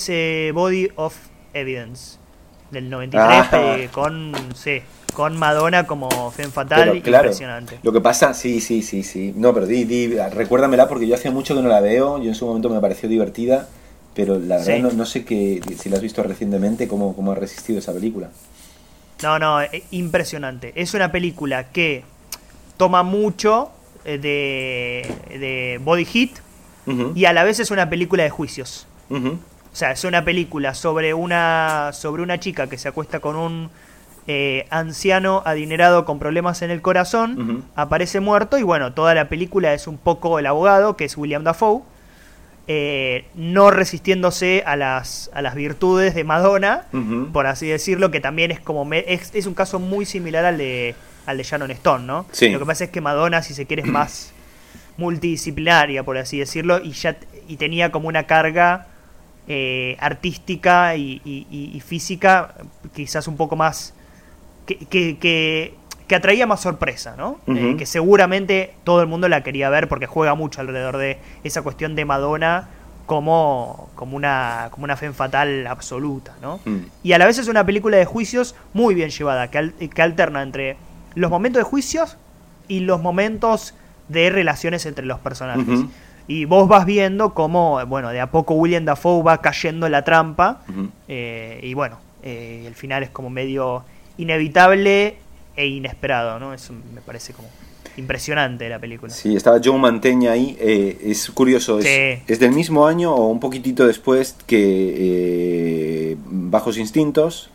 es eh, Body of Evidence del 93 Ah. eh, con sí, con Madonna como Femme Fatal Pero, claro, impresionante. Lo que pasa, sí, sí, sí, sí. No, pero di, di, recuérdamela porque yo hace mucho que no la veo. Yo en su momento me pareció divertida, pero la verdad Sí. no, no sé qué, si la has visto recientemente, cómo, cómo ha resistido esa película. No, no, eh, impresionante. Es una película que toma mucho eh, de, de Body Hit y a la vez es una película de juicios. ujú, O sea, es una película sobre una, sobre una chica que se acuesta con un eh, anciano adinerado con problemas en el corazón, aparece muerto y bueno, toda la película es un poco el abogado, que es William Dafoe, eh, no resistiéndose a las, a las virtudes de Madonna, por así decirlo, que también es como me- es, es un caso muy similar al de al de Shannon Stone, ¿no? Sí. Lo que pasa es que Madonna, si se quiere, es más multidisciplinaria, por así decirlo, y ya y tenía como una carga eh, artística y, y- y- y física quizás un poco más que, que, que- que atraía más sorpresa, ¿no? Eh, que seguramente todo el mundo la quería ver porque juega mucho alrededor de esa cuestión de Madonna como, como una como una femme fatal absoluta, ¿no? Mm. Y a la vez es una película de juicios muy bien llevada, que, al- que alterna entre los momentos de juicios y los momentos de relaciones entre los personajes. Y vos vas viendo cómo, bueno, de a poco William Dafoe va cayendo en la trampa. Eh, y bueno, eh, el final es como medio inevitable e inesperado, ¿no? Eso me parece como impresionante la película. Sí, estaba Joe Mantegna ahí. eh, es curioso, es, Sí. es del mismo año o un poquitito después que eh, Bajos Instintos.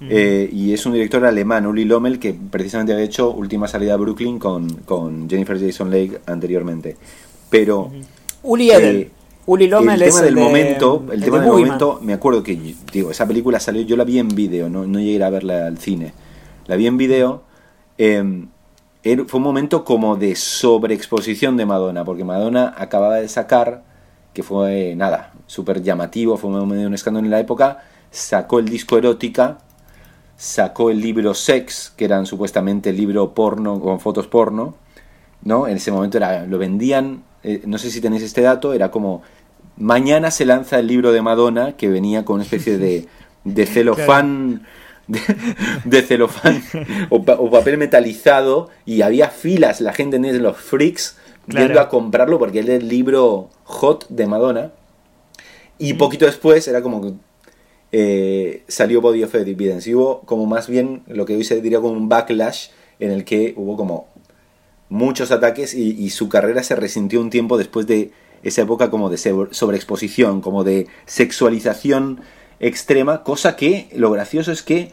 Mm. eh, y es un director alemán, Uli Lommel, que precisamente había hecho Última Salida a Brooklyn con, con Jennifer Jason Leigh anteriormente. Pero Uli Edel. Eh, Uli Lommel el es tema del de- momento, el tema del Boogeyman. momento, me acuerdo que digo, esa película salió, yo la vi en vídeo, no, no llegué a verla al cine. La vi en vídeo. eh, era- fue un momento como de sobreexposición de Madonna, porque Madonna acababa de sacar, que fue nada, súper llamativo, fue medio un escándalo en la época, sacó el disco erótica, sacó el libro Sex, que eran supuestamente el libro porno con fotos porno, ¿no? En ese momento era, lo vendían, eh, no sé si tenéis este dato, era como, mañana se lanza el libro de Madonna, que venía con una especie de, de celofán, de, de celofán o, pa- o papel metalizado, y había filas, la gente en los freaks, Claro. yendo a comprarlo porque era el libro hot de Madonna. Y poquito después era como que eh, salió Body of Evidence. Y hubo como más bien lo que hoy se diría como un backlash en el que hubo como muchos ataques y, y su carrera se resintió un tiempo después de esa época como de sobre- sobreexposición, como de sexualización extrema, cosa que lo gracioso es que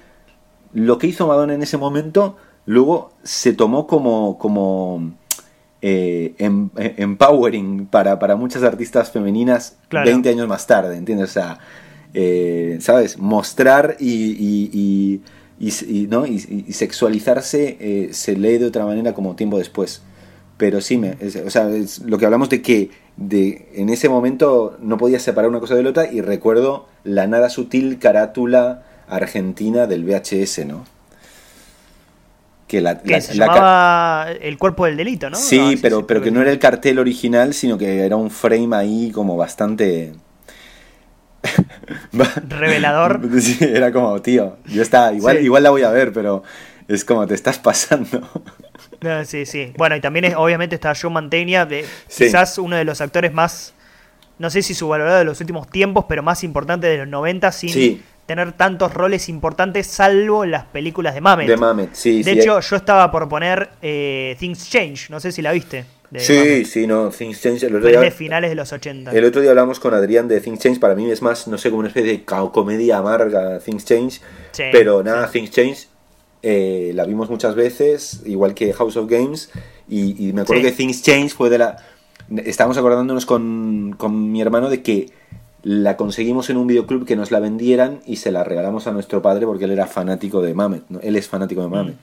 lo que hizo Madonna en ese momento luego se tomó como, como eh, em- eh, empowering para, para muchas artistas femeninas Claro. 20 años más tarde, ¿entiendes? O sea, eh, ¿sabes? Mostrar y, y- y- y- y, ¿no? y, y sexualizarse eh, se lee de otra manera como tiempo después. Pero sí, me, es- o sea, es lo que hablamos de que de, en ese momento no podía separar una cosa de la otra y recuerdo la nada sutil carátula argentina del VHS, ¿no? Que la, Que la- se la llamaba El cuerpo del delito, ¿no? Sí, pero, sí, pero que no era el cartel original, sino que era un frame ahí como bastante... Revelador. Sí, era como, tío, yo estaba, igual, Sí. igual la voy a ver, pero es como te estás pasando. No, sí, sí. Bueno, y también es, obviamente está Joe Mantegna, de, Sí. quizás uno de los actores más, no sé si subvalorado de los últimos tiempos, pero más importante de los 90 sin Sí. tener tantos roles importantes, salvo las películas de Mamet. De Mamet, sí, De hecho, yo estaba por poner eh, Things Change, no sé si la viste. De sí, sí, no, Things Change. El otro, es de día, finales de los 80. el otro día hablamos con Adrián de Things Change. Para mí es más, no sé, como una especie de comedia amarga Things Change. Sí, pero nada, Things Change eh, la vimos muchas veces, igual que House of Games. Y, y me acuerdo Sí. que Things Change fue de la. Estábamos acordándonos con, con mi hermano de que la conseguimos en un videoclub que nos la vendieran y se la regalamos a nuestro padre porque él era fanático de Mamet. ¿no? Él es fanático de Mamet.